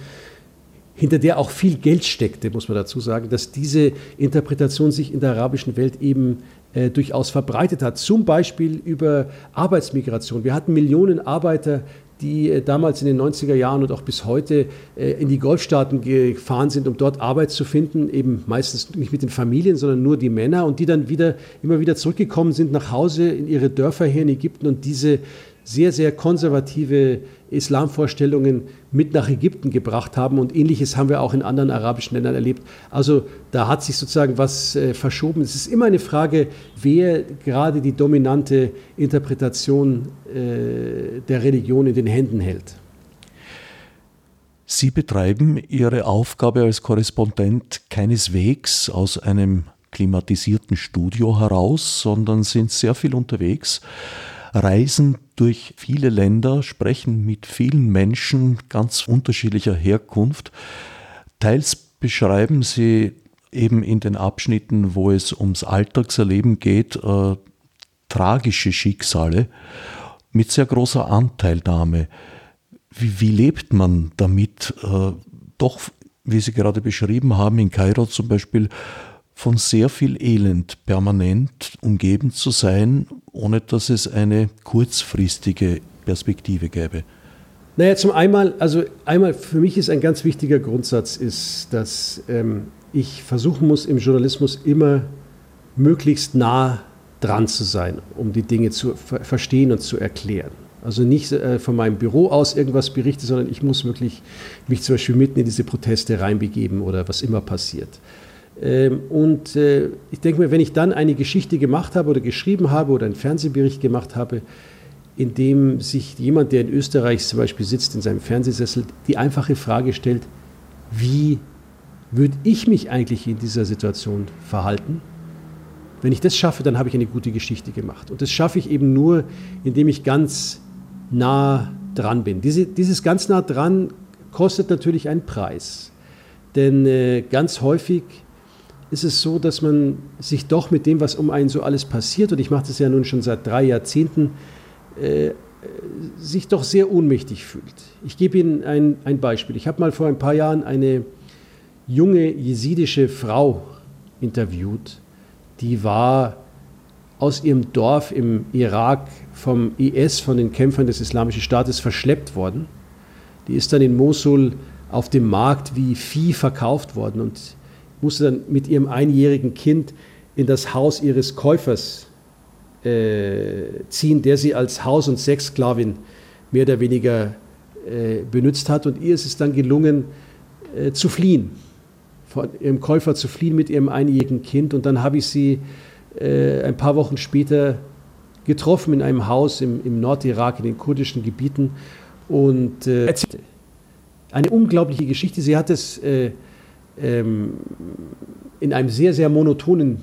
hinter der auch viel Geld steckte, muss man dazu sagen, dass diese Interpretation sich in der arabischen Welt eben äh, durchaus verbreitet hat. Zum Beispiel über Arbeitsmigration. Wir hatten Millionen Arbeiter, die äh, damals in den 90er Jahren und auch bis heute äh, in die Golfstaaten gefahren sind, um dort Arbeit zu finden, eben meistens nicht mit den Familien, sondern nur die Männer und die dann wieder immer wieder zurückgekommen sind nach Hause in ihre Dörfer hier in Ägypten und diese sehr, sehr konservative Islamvorstellungen mit nach Ägypten gebracht haben. Und ähnliches haben wir auch in anderen arabischen Ländern erlebt. Also da hat sich sozusagen was äh, verschoben. Es ist immer eine Frage, wer gerade die dominante Interpretation äh, der Religion in den Händen hält. Sie betreiben Ihre Aufgabe als Korrespondent keineswegs aus einem klimatisierten Studio heraus, sondern sind sehr viel unterwegs reisen durch viele Länder, sprechen mit vielen Menschen ganz unterschiedlicher Herkunft. Teils beschreiben sie eben in den Abschnitten, wo es ums Alltagserleben geht, äh, tragische Schicksale mit sehr großer Anteilnahme. Wie, wie lebt man damit? Äh, doch, wie Sie gerade beschrieben haben, in Kairo zum Beispiel von sehr viel Elend permanent umgeben zu sein, ohne dass es eine kurzfristige Perspektive gäbe? Naja, zum einmal, also einmal für mich ist ein ganz wichtiger Grundsatz, ist, dass ähm, ich versuchen muss, im Journalismus immer möglichst nah dran zu sein, um die Dinge zu ver verstehen und zu erklären. Also nicht äh, von meinem Büro aus irgendwas berichten, sondern ich muss wirklich mich zum Beispiel mitten in diese Proteste reinbegeben oder was immer passiert. Ähm, und äh, ich denke mir, wenn ich dann eine Geschichte gemacht habe oder geschrieben habe oder einen Fernsehbericht gemacht habe, in dem sich jemand, der in Österreich zum Beispiel sitzt, in seinem Fernsehsessel, die einfache Frage stellt, wie würde ich mich eigentlich in dieser Situation verhalten? Wenn ich das schaffe, dann habe ich eine gute Geschichte gemacht. Und das schaffe ich eben nur, indem ich ganz nah dran bin. Diese, dieses ganz nah dran kostet natürlich einen Preis. Denn äh, ganz häufig ist es so, dass man sich doch mit dem, was um einen so alles passiert, und ich mache das ja nun schon seit drei Jahrzehnten, äh, sich doch sehr ohnmächtig fühlt. Ich gebe Ihnen ein, ein Beispiel. Ich habe mal vor ein paar Jahren eine junge jesidische Frau interviewt, die war aus ihrem Dorf im Irak vom IS, von den Kämpfern des Islamischen Staates, verschleppt worden. Die ist dann in Mosul auf dem Markt wie Vieh verkauft worden und musste dann mit ihrem einjährigen Kind in das Haus ihres Käufers äh, ziehen, der sie als Haus- und Sexsklavin mehr oder weniger äh, benutzt hat. Und ihr ist es dann gelungen, äh, zu fliehen, von ihrem Käufer zu fliehen mit ihrem einjährigen Kind. Und dann habe ich sie äh, ein paar Wochen später getroffen in einem Haus im, im Nordirak, in den kurdischen Gebieten und äh, erzählte eine unglaubliche Geschichte. Sie hat es äh, ähm, in einem sehr, sehr monotonen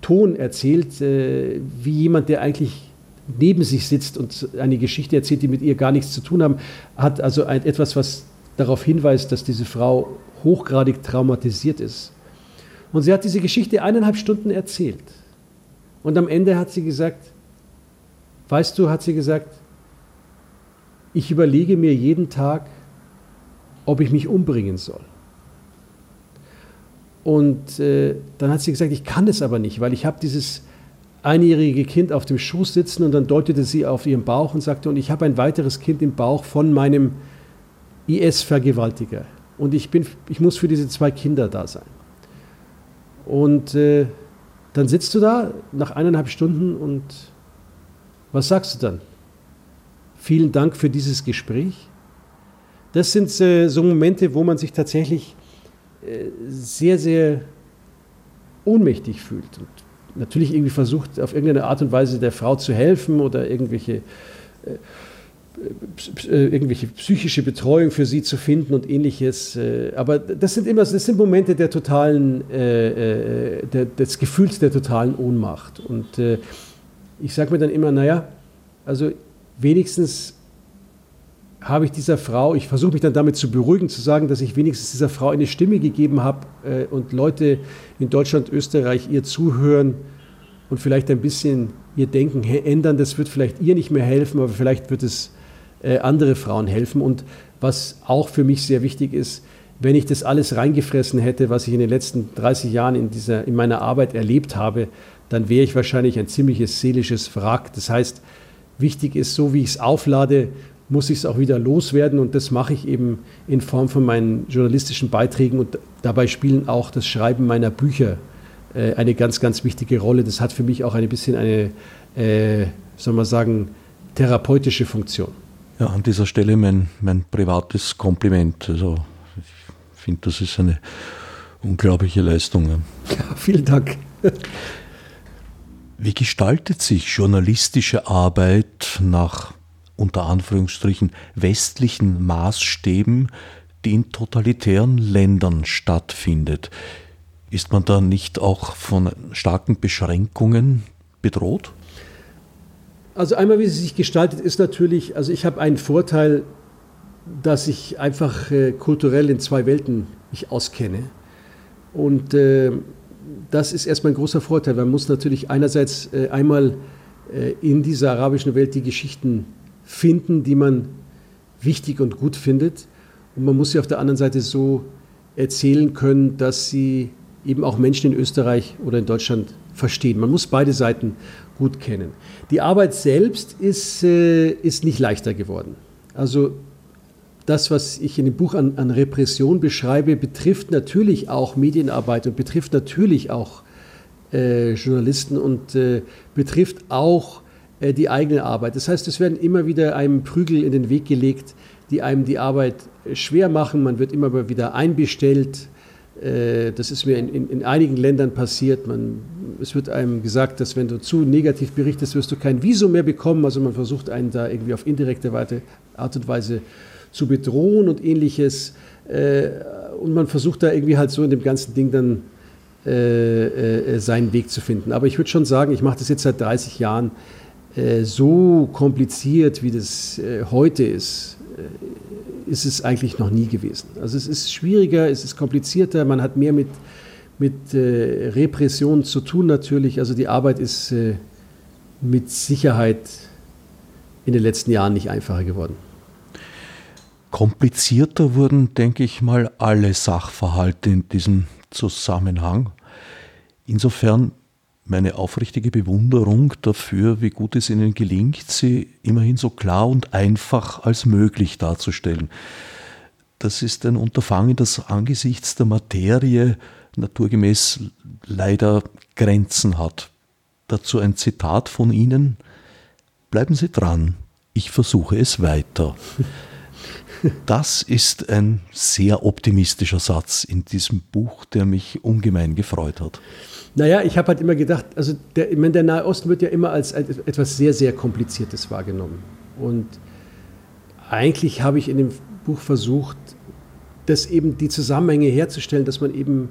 Ton erzählt, äh, wie jemand, der eigentlich neben sich sitzt und eine Geschichte erzählt, die mit ihr gar nichts zu tun haben, hat also ein, etwas, was darauf hinweist, dass diese Frau hochgradig traumatisiert ist. Und sie hat diese Geschichte eineinhalb Stunden erzählt. Und am Ende hat sie gesagt, weißt du, hat sie gesagt, ich überlege mir jeden Tag, ob ich mich umbringen soll. Und äh, dann hat sie gesagt, ich kann das aber nicht, weil ich habe dieses einjährige Kind auf dem Schoß sitzen und dann deutete sie auf ihren Bauch und sagte, und ich habe ein weiteres Kind im Bauch von meinem IS-Vergewaltiger. Und ich, bin, ich muss für diese zwei Kinder da sein. Und äh, dann sitzt du da nach eineinhalb Stunden und was sagst du dann? Vielen Dank für dieses Gespräch. Das sind äh, so Momente, wo man sich tatsächlich sehr, sehr ohnmächtig fühlt und natürlich irgendwie versucht, auf irgendeine Art und Weise der Frau zu helfen oder irgendwelche äh, äh, irgendwelche psychische Betreuung für sie zu finden und ähnliches. Äh, aber das sind immer, das sind Momente der totalen, äh, äh der, des Gefühls der totalen Ohnmacht. Und äh, ich sage mir dann immer, naja, also wenigstens habe ich dieser Frau, ich versuche mich dann damit zu beruhigen, zu sagen, dass ich wenigstens dieser Frau eine Stimme gegeben habe äh, und Leute in Deutschland, Österreich ihr zuhören und vielleicht ein bisschen ihr Denken ändern. Das wird vielleicht ihr nicht mehr helfen, aber vielleicht wird es äh, andere Frauen helfen. Und was auch für mich sehr wichtig ist, wenn ich das alles reingefressen hätte, was ich in den letzten 30 Jahren in, dieser, in meiner Arbeit erlebt habe, dann wäre ich wahrscheinlich ein ziemliches seelisches Wrack. Das heißt, wichtig ist, so wie ich es auflade, muss ich es auch wieder loswerden und das mache ich eben in Form von meinen journalistischen Beiträgen und dabei spielen auch das Schreiben meiner Bücher äh, eine ganz, ganz wichtige Rolle. Das hat für mich auch ein bisschen eine, äh, soll man sagen, therapeutische Funktion. Ja, an dieser Stelle mein, mein privates Kompliment. Also ich finde, das ist eine unglaubliche Leistung. Ja, vielen Dank. Wie gestaltet sich journalistische Arbeit nach unter Anführungsstrichen westlichen Maßstäben, die in totalitären Ländern stattfindet? Ist man da nicht auch von starken Beschränkungen bedroht? Also einmal, wie sie sich gestaltet, ist natürlich, also ich habe einen Vorteil, dass ich einfach äh, kulturell in zwei Welten mich auskenne. Und äh, das ist erstmal ein großer Vorteil. Man muss natürlich einerseits äh, einmal äh, in dieser arabischen Welt die Geschichten finden, die man wichtig und gut findet. Und man muss sie auf der anderen Seite so erzählen können, dass sie eben auch Menschen in Österreich oder in Deutschland verstehen. Man muss beide Seiten gut kennen. Die Arbeit selbst ist, äh, ist nicht leichter geworden. Also das, was ich in dem Buch an, an, Repression beschreibe, betrifft natürlich auch Medienarbeit und betrifft natürlich auch äh, Journalisten und äh, betrifft auch die eigene Arbeit. Das heißt, es werden immer wieder einem Prügel in den Weg gelegt, die einem die Arbeit schwer machen. Man wird immer wieder einbestellt. Äh, das ist mir in, in, in einigen Ländern passiert. Man, es wird einem gesagt, dass wenn du zu negativ berichtest, wirst du kein Visum mehr bekommen. Also man versucht einen da irgendwie auf indirekte Art und Weise zu bedrohen und ähnliches. Äh, und man versucht da irgendwie halt so in dem ganzen Ding dann seinen Weg zu finden. Aber ich würde schon sagen, ich mache das jetzt seit 30 Jahren äh, so kompliziert, wie das äh, heute ist, äh, ist es eigentlich noch nie gewesen. Also es ist schwieriger, es ist komplizierter, man hat mehr mit, mit Repression zu tun natürlich. Also die Arbeit ist mit Sicherheit in den letzten Jahren nicht einfacher geworden. Komplizierter wurden, denke ich mal, alle Sachverhalte in diesem Zusammenhang. Insofern meine aufrichtige Bewunderung dafür, wie gut es Ihnen gelingt, sie immerhin so klar und einfach als möglich darzustellen. Das ist ein Unterfangen, das angesichts der Materie naturgemäß leider Grenzen hat. Dazu ein Zitat von Ihnen. Bleiben Sie dran, ich versuche es weiter. Das ist ein sehr optimistischer Satz in diesem Buch, der mich ungemein gefreut hat. Naja, ich habe halt immer gedacht, also der, ich meine, der Nahe Osten wird ja immer als etwas sehr, sehr Kompliziertes wahrgenommen. Und eigentlich habe ich in dem Buch versucht, das eben die Zusammenhänge herzustellen, dass man eben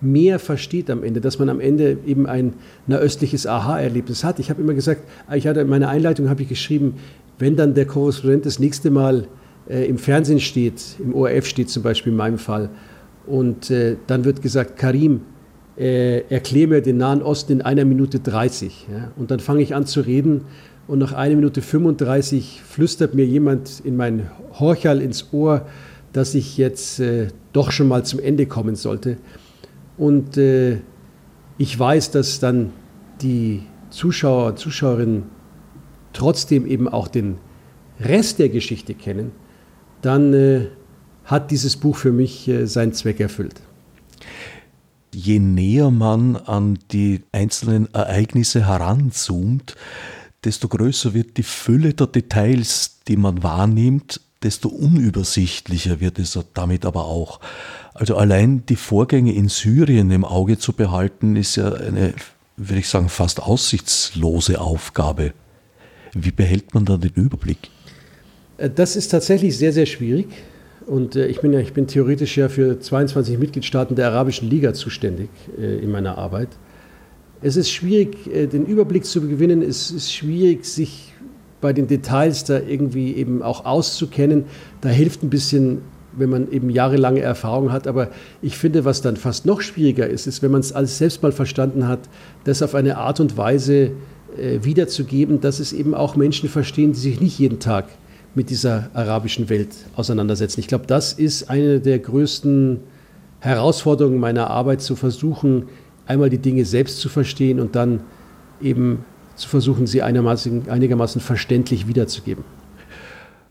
mehr versteht am Ende, dass man am Ende eben ein nahöstliches Aha-Erlebnis hat. Ich habe immer gesagt, ich hatte in meiner Einleitung habe ich geschrieben, wenn dann der Korrespondent das nächste Mal äh, im Fernsehen steht, im ORF steht zum Beispiel in meinem Fall, und äh, dann wird gesagt, Karim, äh, erkläre mir den Nahen Osten in einer Minute 30. Ja? Und dann fange ich an zu reden und nach einer Minute 35 flüstert mir jemand in mein Horchal ins Ohr, dass ich jetzt äh, doch schon mal zum Ende kommen sollte. Und äh, ich weiß, dass dann die Zuschauer und Zuschauerinnen trotzdem eben auch den Rest der Geschichte kennen, dann äh, hat dieses Buch für mich äh, seinen Zweck erfüllt je näher man an die einzelnen Ereignisse heranzoomt, desto größer wird die Fülle der Details, die man wahrnimmt, desto unübersichtlicher wird es damit aber auch. Also allein die Vorgänge in Syrien im Auge zu behalten, ist ja eine, würde ich sagen, fast aussichtslose Aufgabe. Wie behält man da den Überblick? Äh, das ist tatsächlich sehr, sehr schwierig. Und äh, ich, bin ja, ich bin theoretisch ja für 22 Mitgliedstaaten der Arabischen Liga zuständig äh, in meiner Arbeit. Es ist schwierig, den Überblick zu gewinnen. Es ist schwierig, sich bei den Details da irgendwie eben auch auszukennen. Da hilft ein bisschen, wenn man eben jahrelange Erfahrung hat. Aber ich finde, was dann fast noch schwieriger ist, ist, wenn man es alles selbst mal verstanden hat, das auf eine Art und Weise wiederzugeben, dass es eben auch Menschen verstehen, die sich nicht jeden Tag mit dieser arabischen Welt auseinandersetzen. Ich glaube, das ist eine der größten Herausforderungen meiner Arbeit, zu versuchen, einmal die Dinge selbst zu verstehen und dann eben zu versuchen, sie einigermaßen, einigermaßen verständlich wiederzugeben.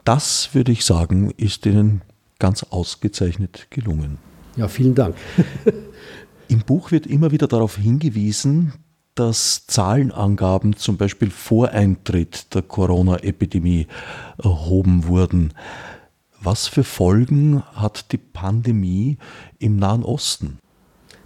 Das würde ich sagen, ist Ihnen ganz ausgezeichnet gelungen. Ja, vielen Dank. [laughs] Im Buch wird immer wieder darauf hingewiesen, dass Zahlenangaben zum Beispiel vor Eintritt der Corona-Epidemie erhoben wurden. Was für Folgen hat die Pandemie im Nahen Osten?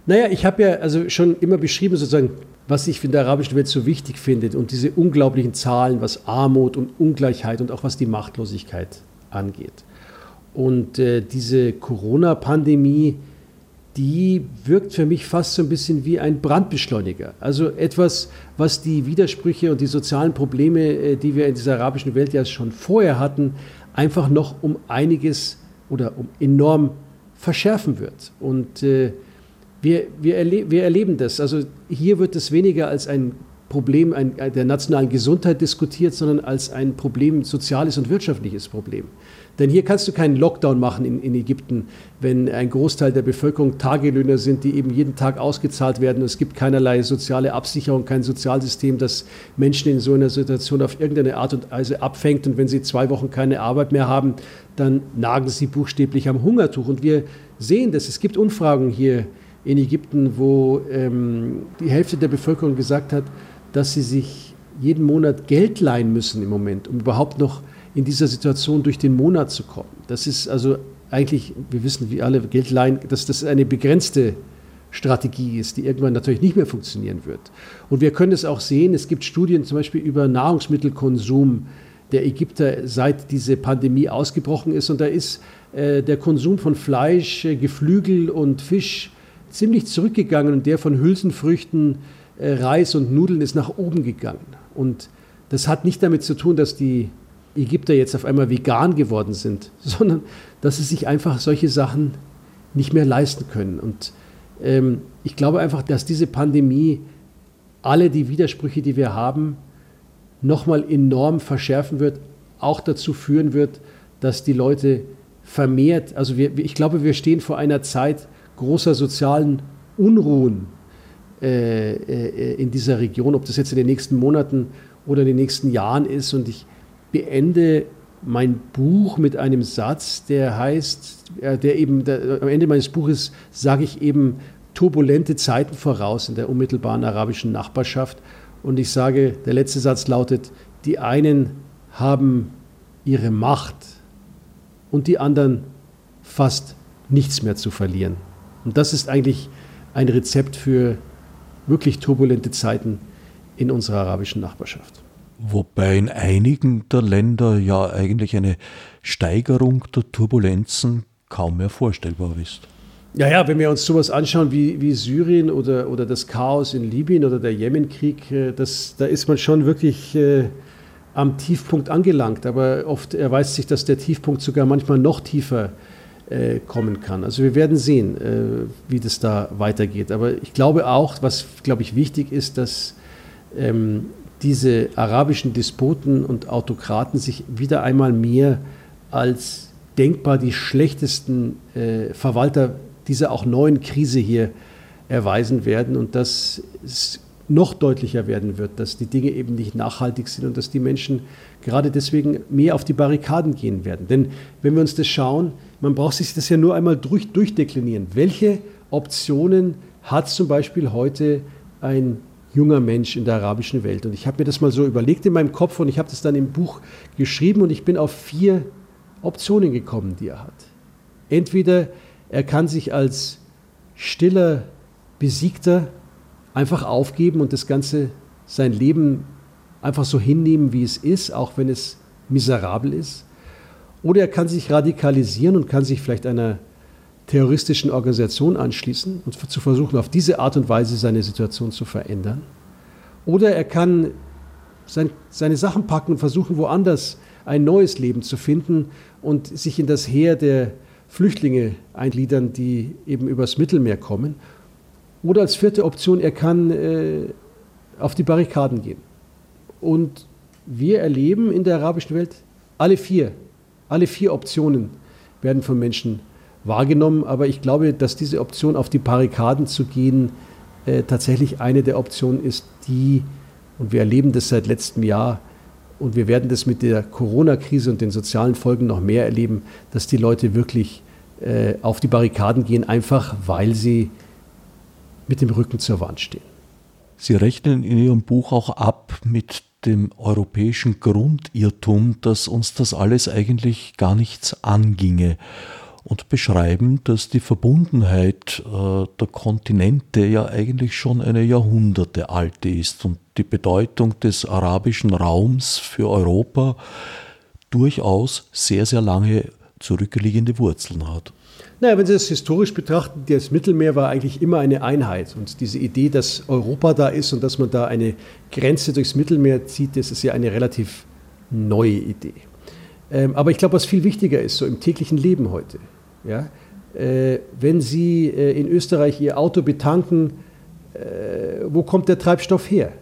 Naja, ich habe ja also schon immer beschrieben, sozusagen, was ich in der arabischen Welt so wichtig finde und diese unglaublichen Zahlen, was Armut und Ungleichheit und auch was die Machtlosigkeit angeht. Und äh, diese Corona-Pandemie die wirkt für mich fast so ein bisschen wie ein Brandbeschleuniger. Also etwas, was die Widersprüche und die sozialen Probleme, äh, die wir in dieser arabischen Welt ja schon vorher hatten, einfach noch um einiges oder um enorm verschärfen wird. Und äh, wir, wir, erle wir erleben das. Also hier wird es weniger als ein Problem der nationalen Gesundheit diskutiert, sondern als ein Problem, soziales und wirtschaftliches Problem. Denn hier kannst du keinen Lockdown machen in, in, Ägypten, wenn ein Großteil der Bevölkerung Tagelöhner sind, die eben jeden Tag ausgezahlt werden. Es gibt keinerlei soziale Absicherung, kein Sozialsystem, das Menschen in so einer Situation auf irgendeine Art und Weise abfängt. Und wenn sie zwei Wochen keine Arbeit mehr haben, dann nagen sie buchstäblich am Hungertuch. Und wir sehen das. Es gibt Umfragen hier in Ägypten, wo ähm, die Hälfte der Bevölkerung gesagt hat, dass sie sich jeden Monat Geld leihen müssen im Moment, um überhaupt noch in dieser Situation durch den Monat zu kommen. Das ist also eigentlich, wir wissen wie alle, Geld leihen, dass das eine begrenzte Strategie ist, die irgendwann natürlich nicht mehr funktionieren wird. Und wir können es auch sehen, es gibt Studien zum Beispiel über Nahrungsmittelkonsum der Ägypter, seit diese Pandemie ausgebrochen ist. Und da ist äh, der Konsum von Fleisch, äh, Geflügel und Fisch ziemlich zurückgegangen und der von Hülsenfrüchten, äh, Reis und Nudeln ist nach oben gegangen. Und das hat nicht damit zu tun, dass die Ägypter jetzt auf einmal vegan geworden sind, [laughs] sondern dass sie sich einfach solche Sachen nicht mehr leisten können. Und ähm, ich glaube einfach, dass diese Pandemie alle die Widersprüche, die wir haben, nochmal enorm verschärfen wird, auch dazu führen wird, dass die Leute vermehrt, also wir, ich glaube, wir stehen vor einer Zeit großer sozialen Unruhen äh, äh, in dieser Region, ob das jetzt in den nächsten Monaten oder in den nächsten Jahren ist. Und ich beende mein Buch mit einem Satz, der heißt, äh, der eben, der, am Ende meines Buches sage ich eben turbulente Zeiten voraus in der unmittelbaren arabischen Nachbarschaft. Und ich sage, der letzte Satz lautet, die einen haben ihre Macht und die anderen fast nichts mehr zu verlieren. Und das ist eigentlich ein Rezept für wirklich turbulente Zeiten in unserer arabischen Nachbarschaft. Wobei in einigen der Länder ja eigentlich eine Steigerung der Turbulenzen kaum mehr vorstellbar ist. Ja, ja, wenn wir uns sowas anschauen wie, wie Syrien oder, oder das Chaos in Libyen oder der Jemenkrieg, äh, das, da ist man schon wirklich äh, am Tiefpunkt angelangt. Aber oft erweist sich, dass der Tiefpunkt sogar manchmal noch tiefer äh, kommen kann. Also wir werden sehen, äh, wie das da weitergeht. Aber ich glaube auch, was, glaube ich, wichtig ist, dass ähm, diese arabischen Despoten und Autokraten sich wieder einmal mehr als denkbar die schlechtesten äh, Verwalter dieser auch neuen Krise hier erweisen werden und dass es noch deutlicher werden wird, dass die Dinge eben nicht nachhaltig sind und dass die Menschen gerade deswegen mehr auf die Barrikaden gehen werden. Denn wenn wir uns das schauen, man braucht sich das ja nur einmal durch, durchdeklinieren. Welche Optionen hat zum Beispiel heute ein junger Mensch in der arabischen Welt. Und ich habe mir das mal so überlegt in meinem Kopf und ich habe das dann im Buch geschrieben und ich bin auf vier Optionen gekommen, die er hat. Entweder er kann sich als stiller Besiegter einfach aufgeben und das Ganze, sein Leben einfach so hinnehmen, wie es ist, auch wenn es miserabel ist. Oder er kann sich radikalisieren und kann sich vielleicht einer terroristischen Organisation anschließen und zu versuchen, auf diese Art und Weise seine Situation zu verändern. Oder er kann sein, seine Sachen packen und versuchen, woanders ein neues Leben zu finden und sich in das Heer der Flüchtlinge eingliedern, die eben übers Mittelmeer kommen. Oder als vierte Option, er kann äh, auf die Barrikaden gehen. Und wir erleben in der arabischen Welt alle vier, alle vier Optionen werden von Menschen wahrgenommen. Aber ich glaube, dass diese Option auf die Barrikaden zu gehen äh, tatsächlich eine der Optionen ist, die, und wir erleben das seit letztem Jahr, und wir werden das mit der Corona-Krise und den sozialen Folgen noch mehr erleben, dass die Leute wirklich äh, auf die Barrikaden gehen, einfach weil sie mit dem Rücken zur Wand stehen. Sie rechnen in Ihrem Buch auch ab mit dem europäischen Grundirrtum, dass uns das alles eigentlich gar nichts anginge und beschreiben, dass die Verbundenheit äh, der Kontinente ja eigentlich schon eine Jahrhunderte alte ist und die Bedeutung des arabischen Raums für Europa durchaus sehr, sehr lange zurückliegende Wurzeln hat. Naja, wenn Sie das historisch betrachten, das Mittelmeer war eigentlich immer eine Einheit. Und diese Idee, dass Europa da ist und dass man da eine Grenze durchs Mittelmeer zieht, das ist ja eine relativ neue Idee. Ähm, aber ich glaube, was viel wichtiger ist, so im täglichen Leben heute, ja, äh, wenn Sie äh, in Österreich Ihr Auto betanken, äh, wo kommt der Treibstoff her?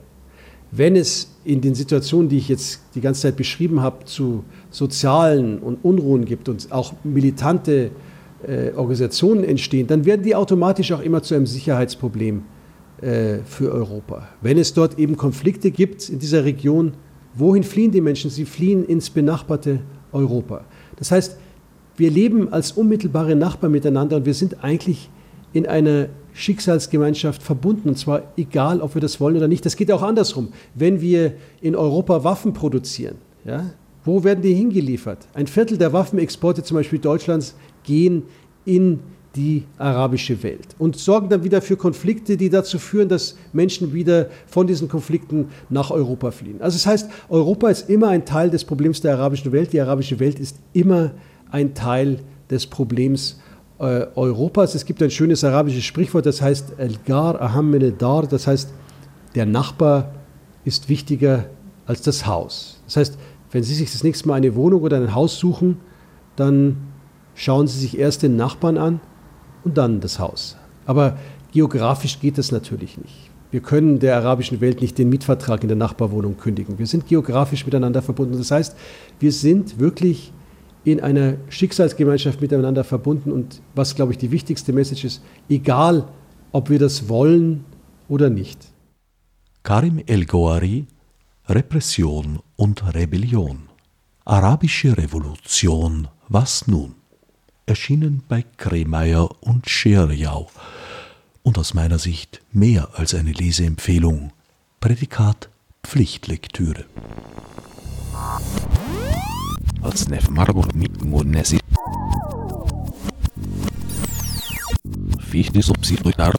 Wenn es in den Situationen, die ich jetzt die ganze Zeit beschrieben habe, zu sozialen und Unruhen gibt und auch militante äh, Organisationen entstehen, dann werden die automatisch auch immer zu einem Sicherheitsproblem äh, für Europa. Wenn es dort eben Konflikte gibt in dieser Region, wohin fliehen die Menschen? Sie fliehen ins benachbarte Europa. Das heißt, wir leben als unmittelbare Nachbarn miteinander und wir sind eigentlich in einer Schicksalsgemeinschaft verbunden. Und zwar egal, ob wir das wollen oder nicht. Das geht auch andersrum. Wenn wir in Europa Waffen produzieren, ja, wo werden die hingeliefert? Ein Viertel der Waffenexporte zum Beispiel Deutschlands gehen in die arabische Welt und sorgen dann wieder für Konflikte, die dazu führen, dass Menschen wieder von diesen Konflikten nach Europa fliehen. Also das heißt, Europa ist immer ein Teil des Problems der arabischen Welt. Die arabische Welt ist immer ein Teil des Problems äh, Europas. Es gibt ein schönes arabisches Sprichwort, das heißt El-Gar aham dar, das heißt, der Nachbar ist wichtiger als das Haus. Das heißt, wenn Sie sich das nächste Mal eine Wohnung oder ein Haus suchen, dann schauen Sie sich erst den Nachbarn an und dann das Haus. Aber geografisch geht das natürlich nicht. Wir können der arabischen Welt nicht den Mietvertrag in der Nachbarwohnung kündigen. Wir sind geografisch miteinander verbunden. Das heißt, wir sind wirklich in einer Schicksalsgemeinschaft miteinander verbunden. Und was, glaube ich, die wichtigste Message ist, egal, ob wir das wollen oder nicht. Karim El-Goari, Repression und Rebellion. Arabische Revolution, was nun? erschienen bei Kremeyer und Scherjau und aus meiner Sicht mehr als eine Leseempfehlung. Prädikat Pflichtlektüre. Als Nef Margot Nessi. Fichte subsidiar